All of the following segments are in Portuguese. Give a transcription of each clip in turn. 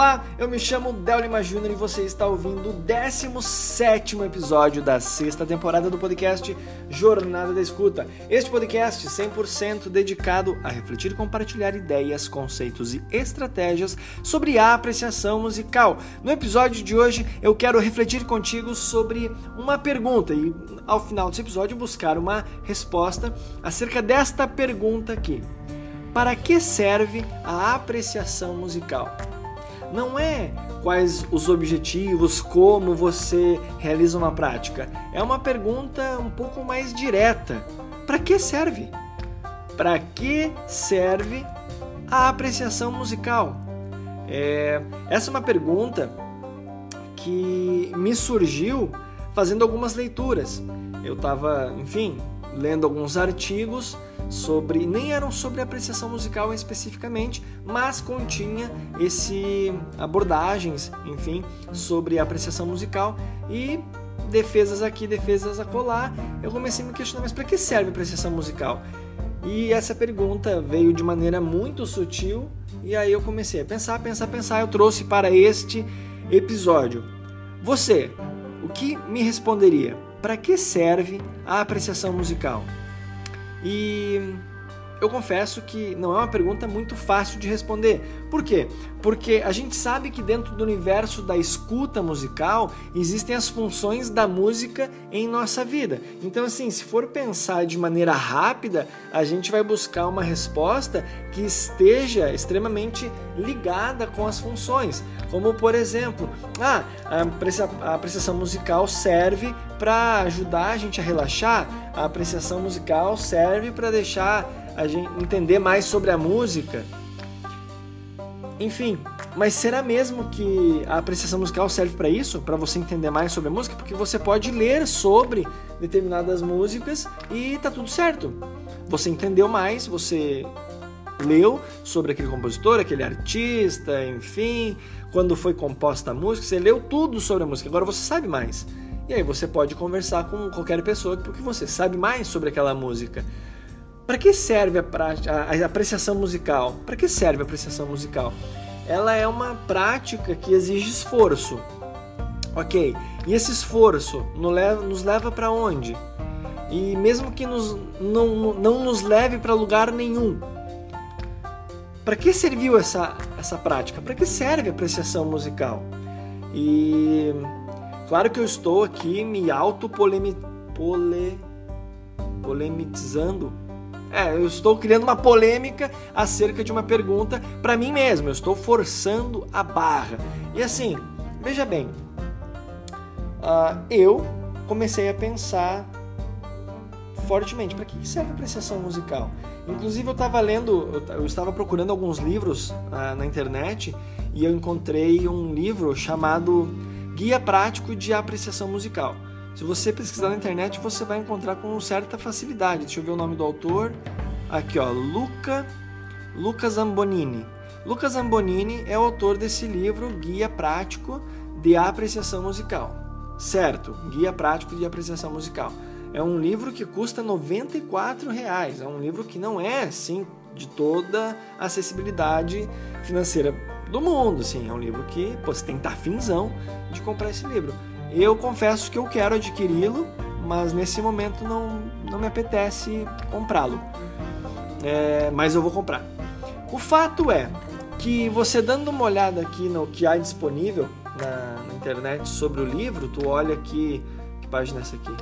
Olá, eu me chamo Del Lima Júnior e você está ouvindo o 17 episódio da sexta temporada do podcast Jornada da Escuta. Este podcast 100% dedicado a refletir e compartilhar ideias, conceitos e estratégias sobre a apreciação musical. No episódio de hoje eu quero refletir contigo sobre uma pergunta e ao final desse episódio buscar uma resposta acerca desta pergunta aqui. Para que serve a apreciação musical? Não é quais os objetivos, como você realiza uma prática. É uma pergunta um pouco mais direta. Para que serve? Para que serve a apreciação musical? É, essa é uma pergunta que me surgiu fazendo algumas leituras. Eu estava, enfim, lendo alguns artigos sobre nem eram sobre apreciação musical especificamente, mas continha esse abordagens, enfim, sobre apreciação musical e defesas aqui, defesas acolá. Eu comecei a me questionar, mas para que serve apreciação musical? E essa pergunta veio de maneira muito sutil e aí eu comecei a pensar, pensar, pensar. Eu trouxe para este episódio. Você, o que me responderia? Para que serve a apreciação musical? E eu confesso que não é uma pergunta muito fácil de responder. Por quê? Porque a gente sabe que dentro do universo da escuta musical existem as funções da música em nossa vida. Então, assim, se for pensar de maneira rápida, a gente vai buscar uma resposta que esteja extremamente ligada com as funções. Como, por exemplo, ah, a apreciação musical serve para ajudar a gente a relaxar, a apreciação musical serve para deixar a gente entender mais sobre a música. Enfim, mas será mesmo que a apreciação musical serve para isso? Para você entender mais sobre a música? Porque você pode ler sobre determinadas músicas e tá tudo certo. Você entendeu mais, você leu sobre aquele compositor, aquele artista, enfim, quando foi composta a música, você leu tudo sobre a música. Agora você sabe mais. E aí você pode conversar com qualquer pessoa porque você sabe mais sobre aquela música. Para que serve a, a, a apreciação musical? Para que serve a apreciação musical? Ela é uma prática que exige esforço. Ok, e esse esforço nos leva, para onde? E mesmo que nos, não, não nos leve para lugar nenhum, para que serviu essa, essa prática? Para que serve a apreciação musical? E claro que eu estou aqui me auto-polemizando é, eu estou criando uma polêmica acerca de uma pergunta para mim mesmo. Eu estou forçando a barra. E assim, veja bem, uh, eu comecei a pensar fortemente para que serve a apreciação musical. Inclusive eu estava lendo, eu estava procurando alguns livros uh, na internet e eu encontrei um livro chamado Guia Prático de Apreciação Musical. Se você pesquisar na internet, você vai encontrar com certa facilidade. Deixa eu ver o nome do autor. Aqui, ó, Luca, Luca Zambonini. Luca Zambonini é o autor desse livro Guia Prático de Apreciação Musical. Certo, Guia Prático de Apreciação Musical. É um livro que custa 94 reais. É um livro que não é, assim, de toda a acessibilidade financeira do mundo. Assim. É um livro que pô, você tem que estar finzão de comprar esse livro. Eu confesso que eu quero adquiri-lo, mas nesse momento não, não me apetece comprá-lo. É, mas eu vou comprar. O fato é que você dando uma olhada aqui no que há disponível na, na internet sobre o livro, tu olha aqui. Que página é essa aqui?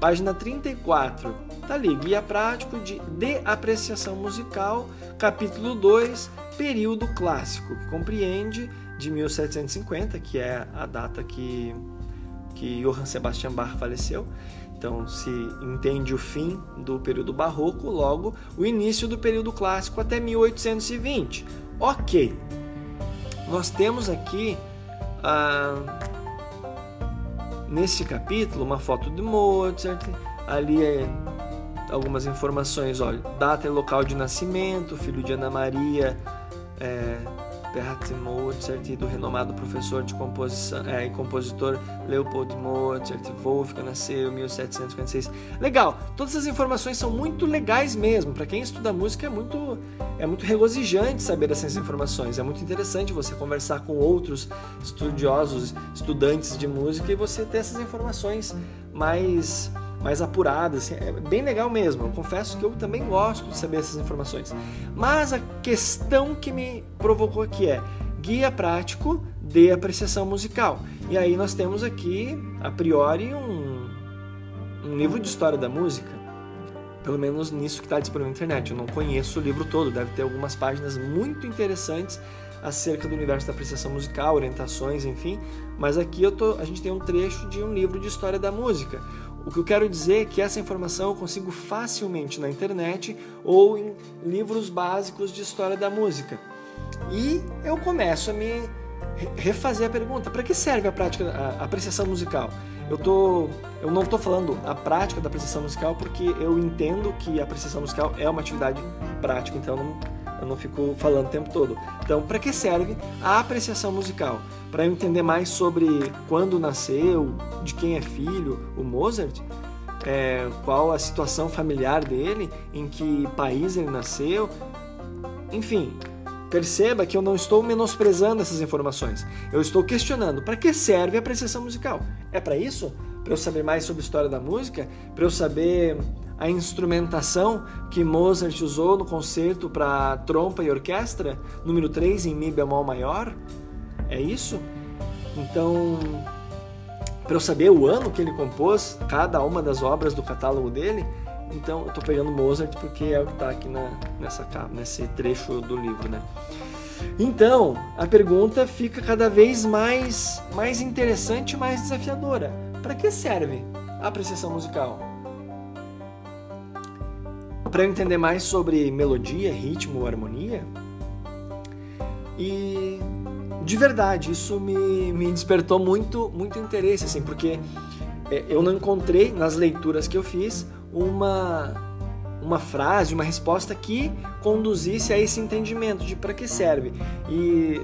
Página 34. Tá ali, Guia Prático de, de Apreciação Musical, capítulo 2, Período Clássico, que compreende de 1750, que é a data que, que Johann Sebastian Bach faleceu. Então se entende o fim do período barroco, logo o início do período clássico até 1820. Ok, nós temos aqui ah, nesse capítulo uma foto de Mozart, ali é algumas informações, olha, data e local de nascimento, filho de Ana Maria, é, Mozart e do renomado professor de composição é, e compositor Leopold Mozart, Wolfgang nasceu em 1756. Legal, todas essas informações são muito legais mesmo. Para quem estuda música é muito é muito regozijante saber essas informações. É muito interessante você conversar com outros estudiosos, estudantes de música e você ter essas informações mais mais apuradas. Assim, é bem legal mesmo. Eu confesso que eu também gosto de saber essas informações. Mas a questão que me provocou aqui é guia prático de apreciação musical. E aí nós temos aqui, a priori, um, um livro de história da música. Pelo menos nisso que está disponível na internet. Eu não conheço o livro todo, deve ter algumas páginas muito interessantes acerca do universo da apreciação musical, orientações, enfim. Mas aqui tô, a gente tem um trecho de um livro de história da música. O que eu quero dizer é que essa informação eu consigo facilmente na internet ou em livros básicos de história da música. E eu começo a me refazer a pergunta: para que serve a prática, a apreciação musical? Eu, tô, eu não estou falando a prática da apreciação musical porque eu entendo que a apreciação musical é uma atividade prática, então não, eu não fico falando o tempo todo. Então, para que serve a apreciação musical? Para eu entender mais sobre quando nasceu, de quem é filho, o Mozart, é, qual a situação familiar dele, em que país ele nasceu, enfim. Perceba que eu não estou menosprezando essas informações. Eu estou questionando para que serve a apreciação musical. É para isso? Para eu saber mais sobre a história da música? Para eu saber a instrumentação que Mozart usou no concerto para trompa e orquestra, número 3 em Mi bemol maior? É isso? Então, para eu saber o ano que ele compôs cada uma das obras do catálogo dele, então eu estou pegando Mozart porque é o que está aqui na, nessa, nesse trecho do livro, né? Então, a pergunta fica cada vez mais, mais interessante e mais desafiadora. Para que serve a apreciação musical? Para eu entender mais sobre melodia, ritmo, harmonia. E de verdade, isso me, me despertou muito, muito interesse, assim, porque é, eu não encontrei nas leituras que eu fiz uma, uma frase, uma resposta que conduzisse a esse entendimento de para que serve. E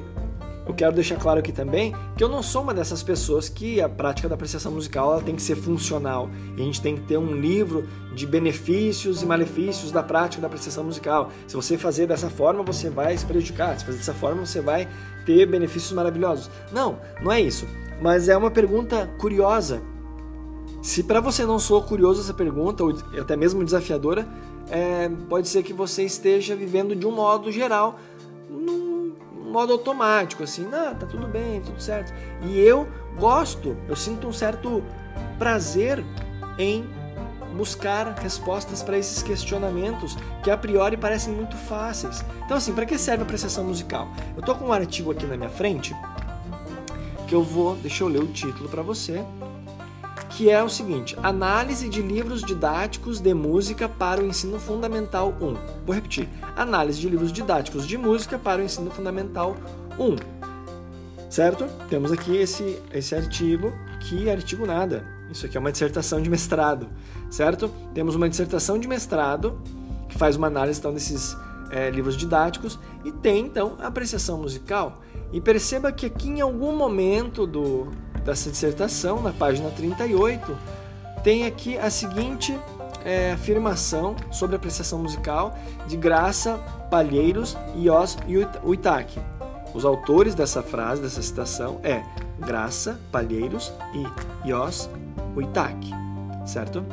eu quero deixar claro aqui também que eu não sou uma dessas pessoas que a prática da apreciação musical ela tem que ser funcional. E a gente tem que ter um livro de benefícios e malefícios da prática da apreciação musical. Se você fazer dessa forma, você vai se prejudicar. Se fazer dessa forma, você vai ter benefícios maravilhosos. Não, não é isso. Mas é uma pergunta curiosa. Se para você não soa curioso essa pergunta, ou até mesmo desafiadora, é, pode ser que você esteja vivendo de um modo geral modo automático, assim, não, tá tudo bem, tudo certo. E eu gosto, eu sinto um certo prazer em buscar respostas para esses questionamentos que a priori parecem muito fáceis. Então, assim, para que serve a apreciação musical? Eu tô com um artigo aqui na minha frente que eu vou, deixa eu ler o título para você que é o seguinte: Análise de livros didáticos de música para o ensino fundamental 1. Vou repetir: Análise de livros didáticos de música para o ensino fundamental 1. Certo? Temos aqui esse, esse artigo, que artigo nada. Isso aqui é uma dissertação de mestrado, certo? Temos uma dissertação de mestrado que faz uma análise então desses é, livros didáticos e tem então a apreciação musical. E perceba que aqui em algum momento do, dessa dissertação, na página 38, tem aqui a seguinte é, afirmação sobre a apreciação musical de Graça, Palheiros e Os Uitaki. Os autores dessa frase, dessa citação, é Graça, Palheiros e Os Uitaki, certo?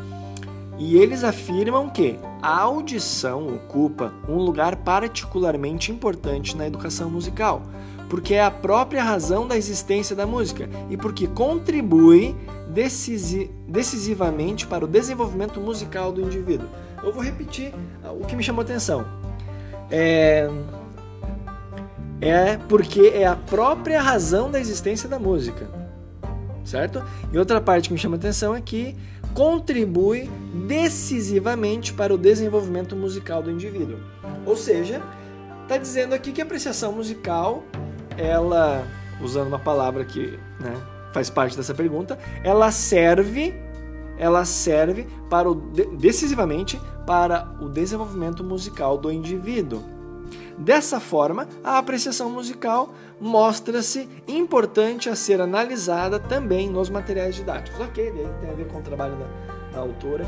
E eles afirmam que a audição ocupa um lugar particularmente importante na educação musical, porque é a própria razão da existência da música e porque contribui decisi decisivamente para o desenvolvimento musical do indivíduo. Eu vou repetir o que me chamou a atenção. É, é porque é a própria razão da existência da música, certo? E outra parte que me chama a atenção é que contribui decisivamente para o desenvolvimento musical do indivíduo. Ou seja, está dizendo aqui que a apreciação musical ela, usando uma palavra que né, faz parte dessa pergunta, ela serve, ela serve para o, decisivamente para o desenvolvimento musical do indivíduo, Dessa forma, a apreciação musical mostra-se importante a ser analisada também nos materiais didáticos. Ok, tem a ver com o trabalho da, da autora.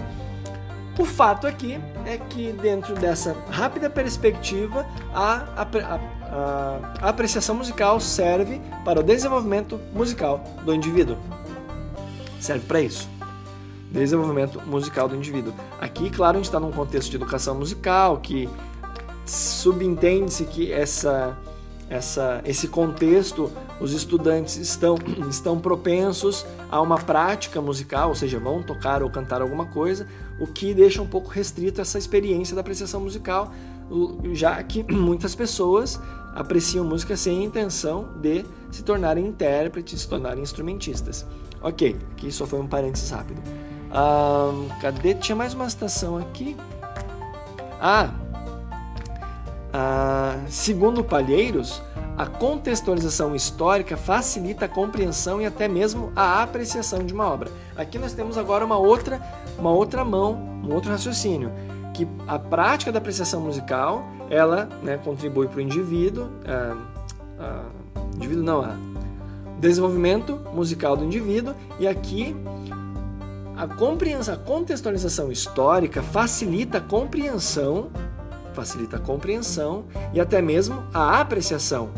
O fato aqui é que, dentro dessa rápida perspectiva, a, a, a, a apreciação musical serve para o desenvolvimento musical do indivíduo. Serve para isso desenvolvimento musical do indivíduo. Aqui, claro, a gente está num contexto de educação musical que subentende-se que essa, essa, esse contexto, os estudantes estão, estão propensos a uma prática musical, ou seja, vão tocar ou cantar alguma coisa, o que deixa um pouco restrito essa experiência da apreciação musical, já que muitas pessoas apreciam música sem a intenção de se tornarem intérpretes, se tornarem instrumentistas. Ok, aqui só foi um parênteses rápido. Cadê? Tinha mais uma citação aqui. Ah, ah, segundo Palheiros, a contextualização histórica facilita a compreensão e até mesmo a apreciação de uma obra. Aqui nós temos agora uma outra, uma outra mão, um outro raciocínio, que a prática da apreciação musical, ela né, contribui para o indivíduo, ah, ah, indivíduo não, a desenvolvimento musical do indivíduo, e aqui a compreensão, a contextualização histórica facilita a compreensão facilita a compreensão e até mesmo a apreciação.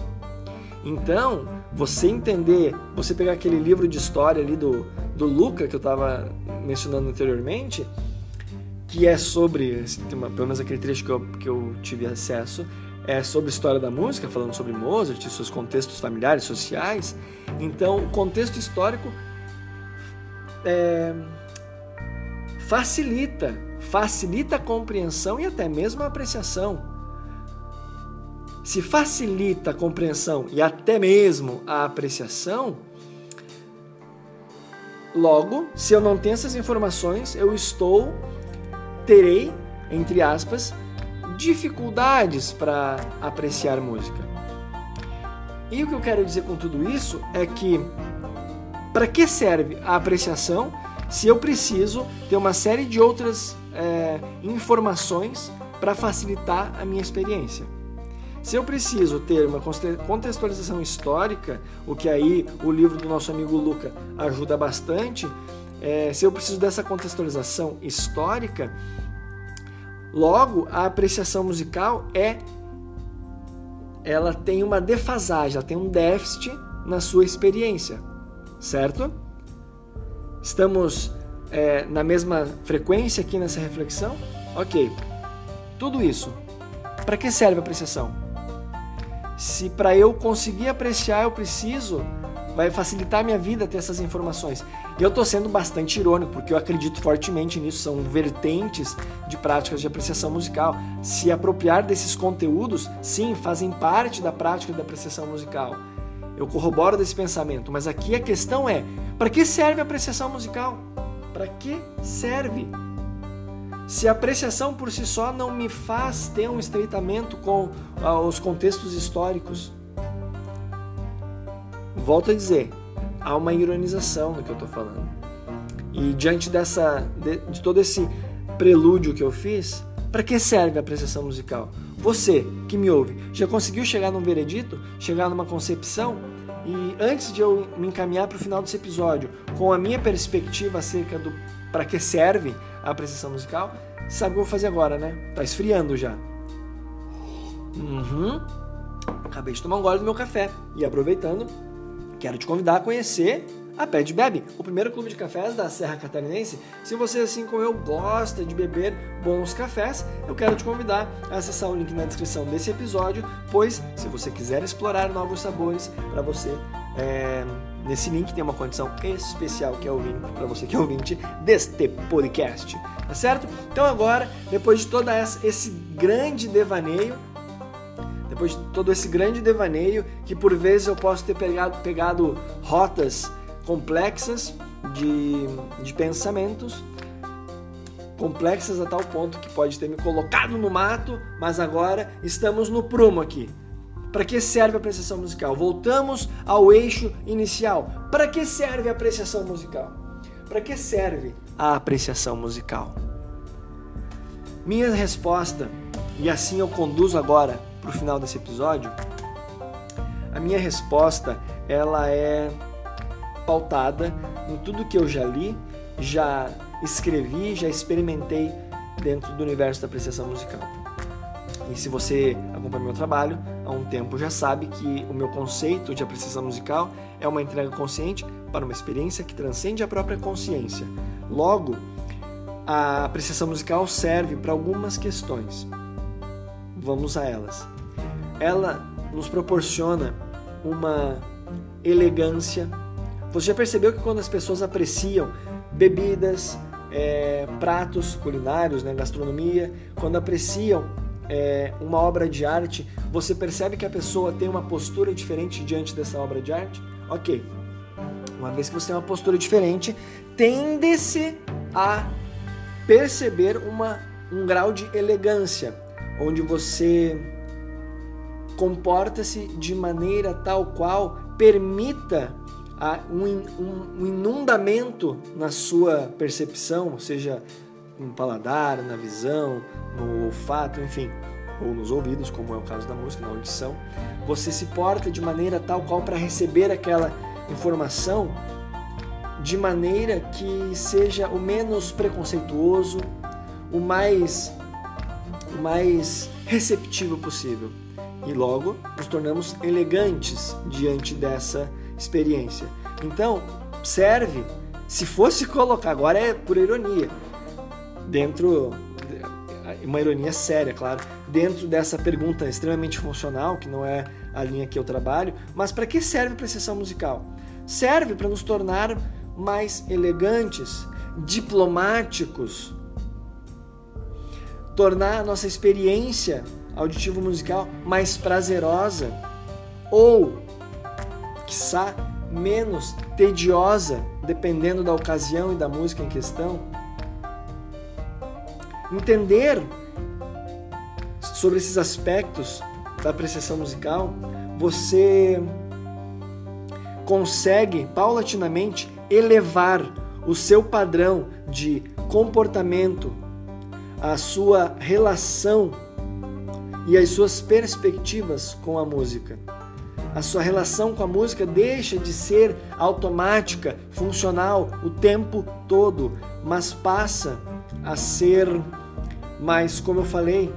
Então, você entender, você pegar aquele livro de história ali do, do Luca que eu estava mencionando anteriormente, que é sobre, pelo menos aquele trecho que eu, que eu tive acesso, é sobre história da música, falando sobre Mozart seus contextos familiares, sociais. Então, o contexto histórico é, facilita facilita a compreensão e até mesmo a apreciação. Se facilita a compreensão e até mesmo a apreciação, logo, se eu não tenho essas informações, eu estou, terei, entre aspas, dificuldades para apreciar música. E o que eu quero dizer com tudo isso é que para que serve a apreciação se eu preciso ter uma série de outras é, informações para facilitar a minha experiência. Se eu preciso ter uma contextualização histórica, o que aí o livro do nosso amigo Luca ajuda bastante, é, se eu preciso dessa contextualização histórica, logo a apreciação musical é ela tem uma defasagem, ela tem um déficit na sua experiência, certo? Estamos é, na mesma frequência aqui nessa reflexão? Ok. Tudo isso, para que serve a apreciação? Se para eu conseguir apreciar eu preciso, vai facilitar minha vida ter essas informações. E eu estou sendo bastante irônico, porque eu acredito fortemente nisso, são vertentes de práticas de apreciação musical. Se apropriar desses conteúdos, sim, fazem parte da prática da apreciação musical. Eu corroboro desse pensamento, mas aqui a questão é: para que serve a apreciação musical? Para que serve? Se a apreciação por si só não me faz ter um estreitamento com ah, os contextos históricos, volto a dizer, há uma ironização no que eu estou falando. E diante dessa, de, de todo esse prelúdio que eu fiz, para que serve a apreciação musical? Você que me ouve, já conseguiu chegar num veredito? Chegar numa concepção? E antes de eu me encaminhar para o final desse episódio, com a minha perspectiva acerca do para que serve a apreciação musical, sabe o que eu vou fazer agora, né? Tá esfriando já. Uhum. Acabei de tomar um gole do meu café. E aproveitando, quero te convidar a conhecer a Pet Bebe, o primeiro clube de cafés da Serra Catarinense. Se você, assim como eu, gosta de beber bons cafés, eu quero te convidar a acessar o link na descrição desse episódio, pois se você quiser explorar novos sabores para você, é, nesse link tem uma condição especial que é ouvinte para você que é ouvinte deste podcast, tá certo? Então agora, depois de todo esse grande devaneio, depois de todo esse grande devaneio, que por vezes eu posso ter pegado, pegado rotas complexas de, de pensamentos, complexas a tal ponto que pode ter me colocado no mato, mas agora estamos no prumo aqui. Para que serve a apreciação musical? Voltamos ao eixo inicial. Para que serve a apreciação musical? Para que serve a apreciação musical? Minha resposta, e assim eu conduzo agora para o final desse episódio, a minha resposta ela é pautada em tudo que eu já li, já escrevi, já experimentei dentro do universo da apreciação musical. E se você acompanha meu trabalho há um tempo já sabe que o meu conceito de apreciação musical é uma entrega consciente para uma experiência que transcende a própria consciência. Logo, a apreciação musical serve para algumas questões. Vamos a elas. Ela nos proporciona uma elegância. Você já percebeu que quando as pessoas apreciam bebidas, é, pratos culinários, né, gastronomia, quando apreciam é, uma obra de arte, você percebe que a pessoa tem uma postura diferente diante dessa obra de arte? Ok. Uma vez que você tem uma postura diferente, tende-se a perceber uma, um grau de elegância, onde você comporta-se de maneira tal qual permita um, inundamento na sua percepção, seja no paladar, na visão, no olfato, enfim, ou nos ouvidos, como é o caso da música, na audição, você se porta de maneira tal qual para receber aquela informação de maneira que seja o menos preconceituoso, o mais o mais receptivo possível. E logo nos tornamos elegantes diante dessa experiência. Então, serve, se fosse colocar, agora é por ironia, dentro uma ironia séria, claro, dentro dessa pergunta extremamente funcional, que não é a linha que eu trabalho, mas para que serve a apreciação musical? Serve para nos tornar mais elegantes, diplomáticos, tornar a nossa experiência auditivo musical mais prazerosa ou, quiçá, menos tediosa, dependendo da ocasião e da música em questão. Entender sobre esses aspectos da apreciação musical, você consegue paulatinamente elevar o seu padrão de comportamento, a sua relação e as suas perspectivas com a música. A sua relação com a música deixa de ser automática, funcional o tempo todo, mas passa a ser mais, como eu falei,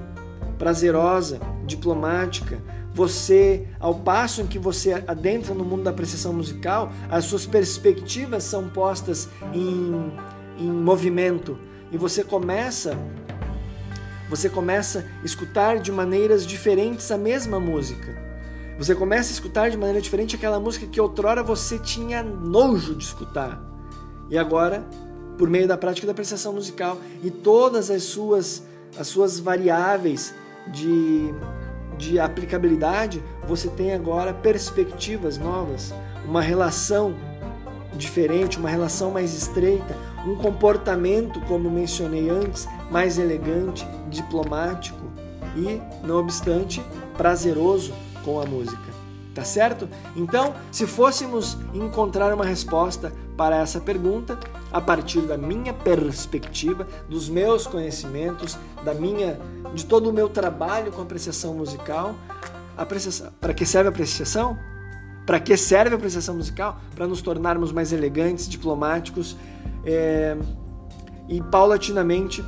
prazerosa, diplomática, você, ao passo em que você adentra no mundo da apreciação musical, as suas perspectivas são postas em, em movimento e você começa você começa a escutar de maneiras diferentes a mesma música. Você começa a escutar de maneira diferente aquela música que outrora você tinha nojo de escutar. E agora, por meio da prática da apreciação musical e todas as suas as suas variáveis de de aplicabilidade, você tem agora perspectivas novas, uma relação diferente, uma relação mais estreita, um comportamento, como mencionei antes, mais elegante, diplomático e, não obstante, prazeroso com a música. Tá certo? Então, se fôssemos encontrar uma resposta para essa pergunta, a partir da minha perspectiva, dos meus conhecimentos, da minha, de todo o meu trabalho com apreciação musical, apreciação, para que serve a apreciação? Para que serve a apreciação musical? Para nos tornarmos mais elegantes, diplomáticos é, e paulatinamente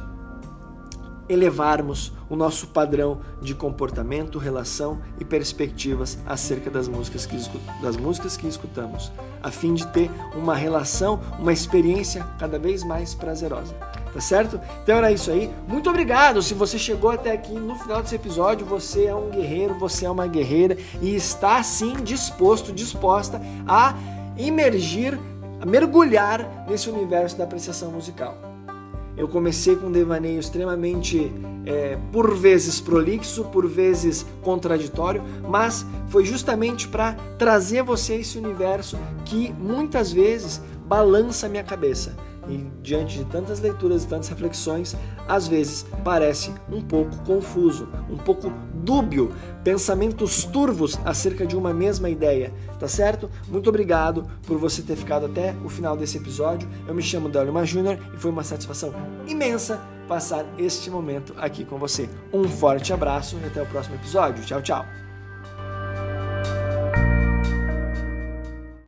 elevarmos o nosso padrão de comportamento, relação e perspectivas acerca das músicas que, das músicas que escutamos, a fim de ter uma relação, uma experiência cada vez mais prazerosa. Tá certo? Então era isso aí. Muito obrigado. Se você chegou até aqui no final desse episódio, você é um guerreiro, você é uma guerreira e está sim disposto, disposta a imergir, a mergulhar nesse universo da apreciação musical. Eu comecei com um devaneio extremamente, é, por vezes prolixo, por vezes contraditório, mas foi justamente para trazer você esse universo que muitas vezes balança a minha cabeça. E diante de tantas leituras e tantas reflexões, às vezes parece um pouco confuso, um pouco dúbio, pensamentos turvos acerca de uma mesma ideia, tá certo? Muito obrigado por você ter ficado até o final desse episódio. Eu me chamo Délio Júnior e foi uma satisfação imensa passar este momento aqui com você. Um forte abraço e até o próximo episódio. Tchau, tchau.